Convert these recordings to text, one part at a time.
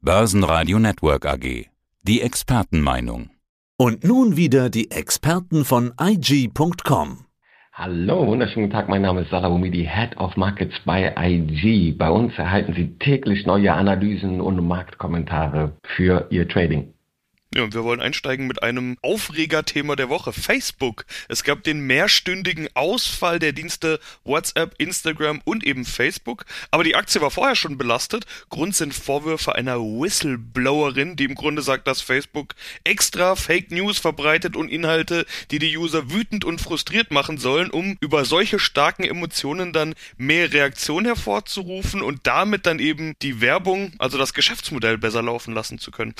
Börsenradio Network AG. Die Expertenmeinung. Und nun wieder die Experten von IG.com. Hallo, wunderschönen Tag. Mein Name ist Salah Boumidi, Head of Markets bei IG. Bei uns erhalten Sie täglich neue Analysen und Marktkommentare für Ihr Trading. Ja, und wir wollen einsteigen mit einem Aufregerthema der Woche. Facebook. Es gab den mehrstündigen Ausfall der Dienste WhatsApp, Instagram und eben Facebook. Aber die Aktie war vorher schon belastet. Grund sind Vorwürfe einer Whistleblowerin, die im Grunde sagt, dass Facebook extra Fake News verbreitet und Inhalte, die die User wütend und frustriert machen sollen, um über solche starken Emotionen dann mehr Reaktion hervorzurufen und damit dann eben die Werbung, also das Geschäftsmodell besser laufen lassen zu können.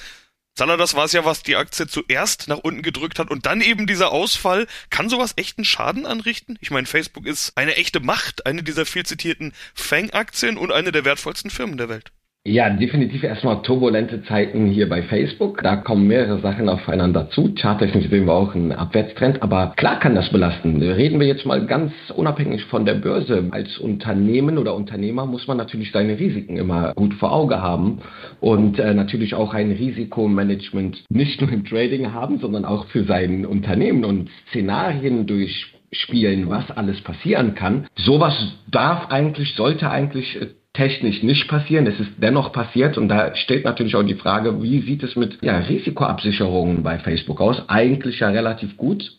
Salah, das war es ja, was die Aktie zuerst nach unten gedrückt hat und dann eben dieser Ausfall. Kann sowas echten Schaden anrichten? Ich meine, Facebook ist eine echte Macht, eine dieser viel zitierten Fang-Aktien und eine der wertvollsten Firmen der Welt. Ja, definitiv erstmal turbulente Zeiten hier bei Facebook. Da kommen mehrere Sachen aufeinander zu. Charttechnisch sehen wir auch einen Abwärtstrend, aber klar kann das belasten. Reden wir jetzt mal ganz unabhängig von der Börse. Als Unternehmen oder Unternehmer muss man natürlich seine Risiken immer gut vor Auge haben und äh, natürlich auch ein Risikomanagement nicht nur im Trading haben, sondern auch für sein Unternehmen und Szenarien durch spielen, was alles passieren kann. Sowas darf eigentlich, sollte eigentlich äh, technisch nicht passieren. Es ist dennoch passiert und da steht natürlich auch die Frage, wie sieht es mit ja, Risikoabsicherungen bei Facebook aus? Eigentlich ja relativ gut.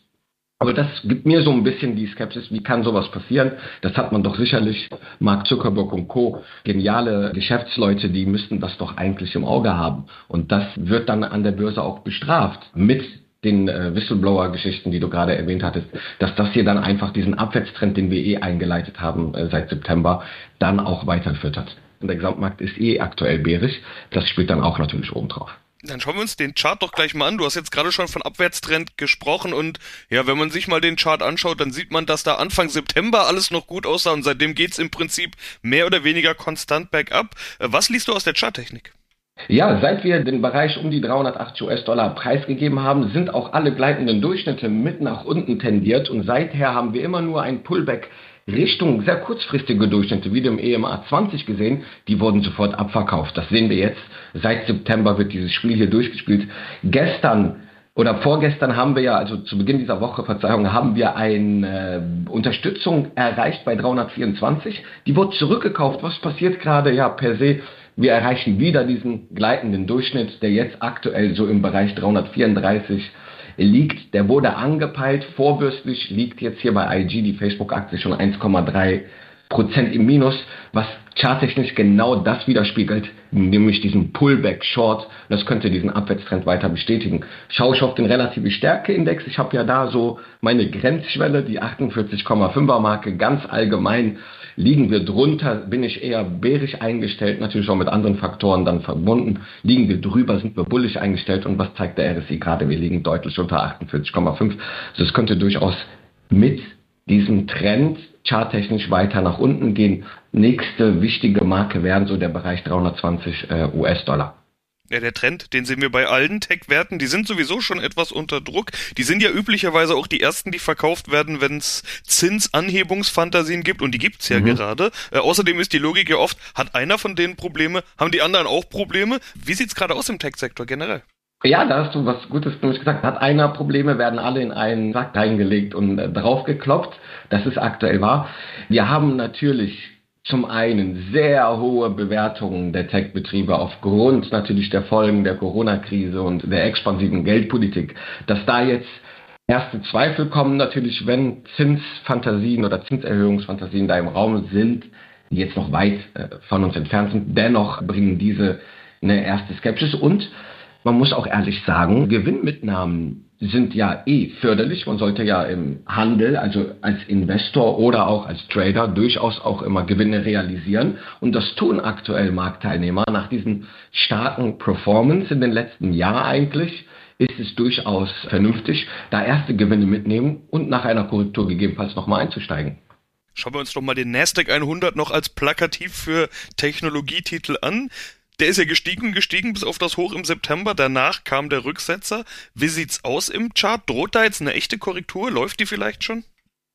Aber das gibt mir so ein bisschen die Skepsis, wie kann sowas passieren? Das hat man doch sicherlich, Mark Zuckerberg und Co., geniale Geschäftsleute, die müssten das doch eigentlich im Auge haben. Und das wird dann an der Börse auch bestraft mit den äh, Whistleblower-Geschichten, die du gerade erwähnt hattest, dass das hier dann einfach diesen Abwärtstrend, den wir eh eingeleitet haben äh, seit September, dann auch weitergeführt hat. Und der Gesamtmarkt ist eh aktuell bärisch. Das spielt dann auch natürlich oben drauf. Dann schauen wir uns den Chart doch gleich mal an. Du hast jetzt gerade schon von Abwärtstrend gesprochen und ja, wenn man sich mal den Chart anschaut, dann sieht man, dass da Anfang September alles noch gut aussah und seitdem geht's im Prinzip mehr oder weniger konstant bergab. Äh, was liest du aus der Charttechnik? Ja, seit wir den Bereich um die 380 US-Dollar preisgegeben haben, sind auch alle gleitenden Durchschnitte mit nach unten tendiert und seither haben wir immer nur ein Pullback Richtung sehr kurzfristige Durchschnitte, wie dem EMA 20 gesehen, die wurden sofort abverkauft. Das sehen wir jetzt. Seit September wird dieses Spiel hier durchgespielt. Gestern oder vorgestern haben wir ja, also zu Beginn dieser Woche, Verzeihung, haben wir eine äh, Unterstützung erreicht bei 324. Die wurde zurückgekauft. Was passiert gerade? Ja, per se wir erreichen wieder diesen gleitenden Durchschnitt, der jetzt aktuell so im Bereich 334 liegt. Der wurde angepeilt. Vorbürstlich liegt jetzt hier bei IG die Facebook-Aktie schon 1,3 Prozent im Minus, was charttechnisch genau das widerspiegelt, nämlich diesen Pullback Short. Das könnte diesen Abwärtstrend weiter bestätigen. Schaue ich auf den relative Stärke-Index. Ich habe ja da so meine Grenzschwelle, die 48,5er Marke, ganz allgemein Liegen wir drunter, bin ich eher bärisch eingestellt, natürlich auch mit anderen Faktoren dann verbunden. Liegen wir drüber, sind wir bullisch eingestellt. Und was zeigt der RSI gerade? Wir liegen deutlich unter 48,5. Also es könnte durchaus mit diesem Trend charttechnisch weiter nach unten gehen. Nächste wichtige Marke wären so der Bereich 320 äh, US-Dollar. Ja, der Trend, den sehen wir bei allen Tech-Werten. Die sind sowieso schon etwas unter Druck. Die sind ja üblicherweise auch die ersten, die verkauft werden, wenn es Zinsanhebungsfantasien gibt. Und die gibt's ja mhm. gerade. Äh, außerdem ist die Logik ja oft, hat einer von denen Probleme, haben die anderen auch Probleme. Wie sieht's gerade aus im Tech-Sektor generell? Ja, da hast du was Gutes nämlich gesagt. Hat einer Probleme, werden alle in einen Sack reingelegt und äh, draufgeklopft. Das ist aktuell wahr. Wir haben natürlich zum einen sehr hohe Bewertungen der Tech-Betriebe aufgrund natürlich der Folgen der Corona-Krise und der expansiven Geldpolitik, dass da jetzt erste Zweifel kommen natürlich, wenn Zinsfantasien oder Zinserhöhungsfantasien da im Raum sind, die jetzt noch weit äh, von uns entfernt sind. Dennoch bringen diese eine erste Skepsis und man muss auch ehrlich sagen, Gewinnmitnahmen sind ja eh förderlich. Man sollte ja im Handel, also als Investor oder auch als Trader durchaus auch immer Gewinne realisieren. Und das tun aktuell Marktteilnehmer nach diesen starken Performance in den letzten Jahren eigentlich ist es durchaus vernünftig, da erste Gewinne mitnehmen und nach einer Korrektur gegebenenfalls nochmal einzusteigen. Schauen wir uns doch mal den Nasdaq 100 noch als plakativ für Technologietitel an. Der ist ja gestiegen, gestiegen bis auf das Hoch im September. Danach kam der Rücksetzer. Wie sieht's aus im Chart? Droht da jetzt eine echte Korrektur? Läuft die vielleicht schon?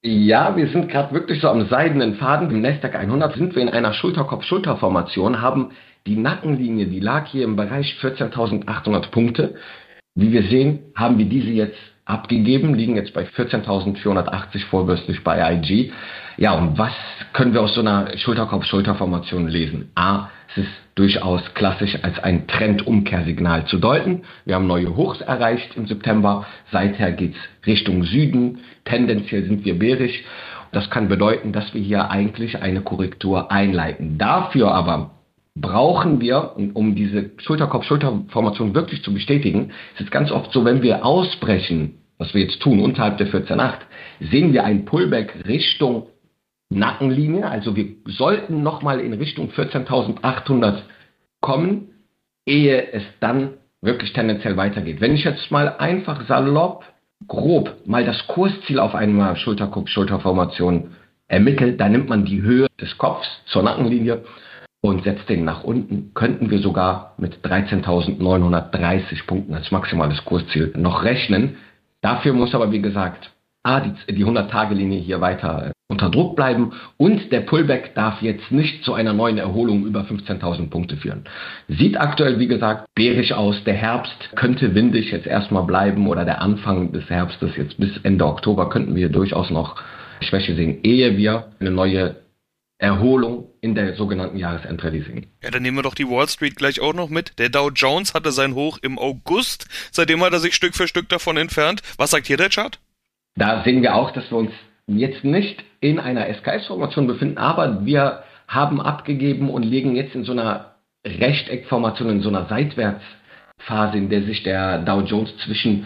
Ja, wir sind gerade wirklich so am seidenen Faden. Im Nasdaq 100 sind wir in einer Schulterkopf-Schulter-Formation, haben Die Nackenlinie, die lag hier im Bereich 14.800 Punkte. Wie wir sehen, haben wir diese jetzt abgegeben, liegen jetzt bei 14.480 vorbörslich bei IG. Ja, und was können wir aus so einer Schulterkopf-Schulterformation lesen? A, es ist durchaus klassisch als ein Trendumkehrsignal zu deuten. Wir haben neue Hochs erreicht im September. Seither geht's Richtung Süden. Tendenziell sind wir bärisch. Das kann bedeuten, dass wir hier eigentlich eine Korrektur einleiten. Dafür aber brauchen wir, um diese Schulterkopf-Schulterformation wirklich zu bestätigen, ist es ganz oft so, wenn wir ausbrechen, was wir jetzt tun, unterhalb der 14.8, sehen wir ein Pullback Richtung Nackenlinie. Also wir sollten nochmal in Richtung 14.800 kommen, ehe es dann wirklich tendenziell weitergeht. Wenn ich jetzt mal einfach salopp, grob mal das Kursziel auf einer Schulterkopf-Schulterformation ermittelt, dann nimmt man die Höhe des Kopfs zur Nackenlinie und setzt den nach unten, könnten wir sogar mit 13.930 Punkten als maximales Kursziel noch rechnen. Dafür muss aber, wie gesagt, A, die, die 100-Tage-Linie hier weiter unter Druck bleiben und der Pullback darf jetzt nicht zu einer neuen Erholung über 15.000 Punkte führen. Sieht aktuell, wie gesagt, bärisch aus. Der Herbst könnte windig jetzt erstmal bleiben oder der Anfang des Herbstes jetzt bis Ende Oktober könnten wir durchaus noch Schwäche sehen, ehe wir eine neue Erholung in der sogenannten Jahresendrallye sehen. Ja, dann nehmen wir doch die Wall Street gleich auch noch mit. Der Dow Jones hatte sein Hoch im August. Seitdem hat er sich Stück für Stück davon entfernt. Was sagt hier der Chart? Da sehen wir auch, dass wir uns jetzt nicht in einer SKS-Formation befinden, aber wir haben abgegeben und liegen jetzt in so einer Rechteckformation, in so einer Seitwärtsphase, in der sich der Dow Jones zwischen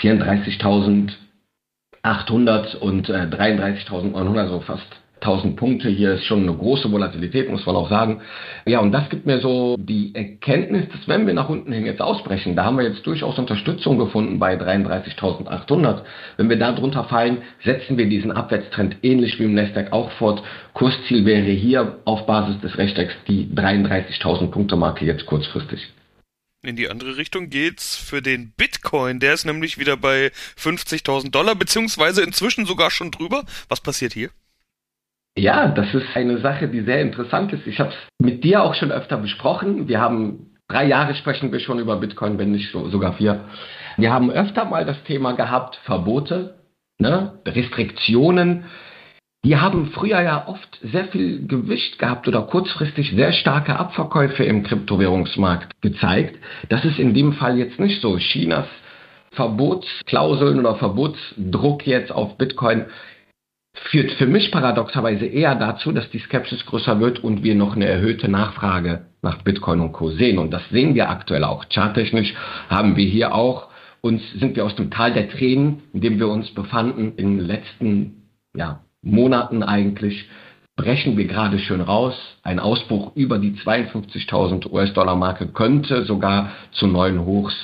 34.800 und äh, 33.900, also fast 1000 Punkte. Hier ist schon eine große Volatilität, muss man auch sagen. Ja, und das gibt mir so die Erkenntnis, dass wenn wir nach unten hin jetzt ausbrechen, da haben wir jetzt durchaus Unterstützung gefunden bei 33.800. Wenn wir da drunter fallen, setzen wir diesen Abwärtstrend ähnlich wie im Nasdaq auch fort. Kursziel wäre hier auf Basis des Rechtecks die 33.000 Punkte Marke jetzt kurzfristig. In die andere Richtung geht's für den Bitcoin. Der ist nämlich wieder bei 50.000 Dollar, beziehungsweise inzwischen sogar schon drüber. Was passiert hier? Ja, das ist eine Sache, die sehr interessant ist. Ich habe es mit dir auch schon öfter besprochen. Wir haben drei Jahre sprechen wir schon über Bitcoin, wenn nicht so, sogar vier. Wir haben öfter mal das Thema gehabt, Verbote, ne, Restriktionen. Die haben früher ja oft sehr viel Gewicht gehabt oder kurzfristig sehr starke Abverkäufe im Kryptowährungsmarkt gezeigt. Das ist in dem Fall jetzt nicht so. Chinas Verbotsklauseln oder Verbotsdruck jetzt auf Bitcoin führt für mich paradoxerweise eher dazu, dass die Skepsis größer wird und wir noch eine erhöhte Nachfrage nach Bitcoin und Co. sehen. Und das sehen wir aktuell auch. Charttechnisch haben wir hier auch uns, sind wir aus dem Tal der Tränen, in dem wir uns befanden in den letzten ja, Monaten eigentlich, brechen wir gerade schön raus. Ein Ausbruch über die 52.000 US-Dollar-Marke könnte sogar zu neuen Hochs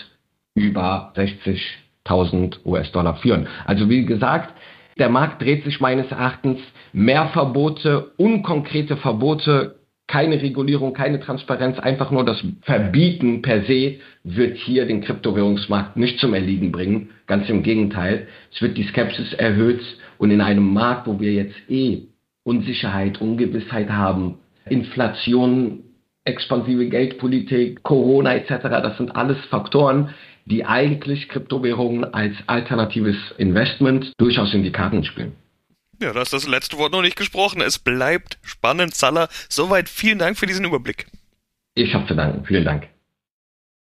über 60.000 US-Dollar führen. Also wie gesagt, der Markt dreht sich meines Erachtens mehr Verbote, unkonkrete Verbote, keine Regulierung, keine Transparenz, einfach nur das Verbieten per se wird hier den Kryptowährungsmarkt nicht zum Erliegen bringen. Ganz im Gegenteil. Es wird die Skepsis erhöht und in einem Markt, wo wir jetzt eh Unsicherheit, Ungewissheit haben, Inflation, expansive Geldpolitik, Corona etc., das sind alles Faktoren, die eigentlich Kryptowährungen als alternatives Investment durchaus in die Karten spielen. Ja, da ist das letzte Wort noch nicht gesprochen. Es bleibt spannend, Salah. Soweit vielen Dank für diesen Überblick. Ich habe zu danken. Vielen Dank.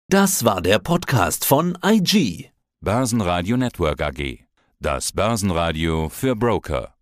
Das war der Podcast von IG. Börsenradio Network AG. Das Börsenradio für Broker.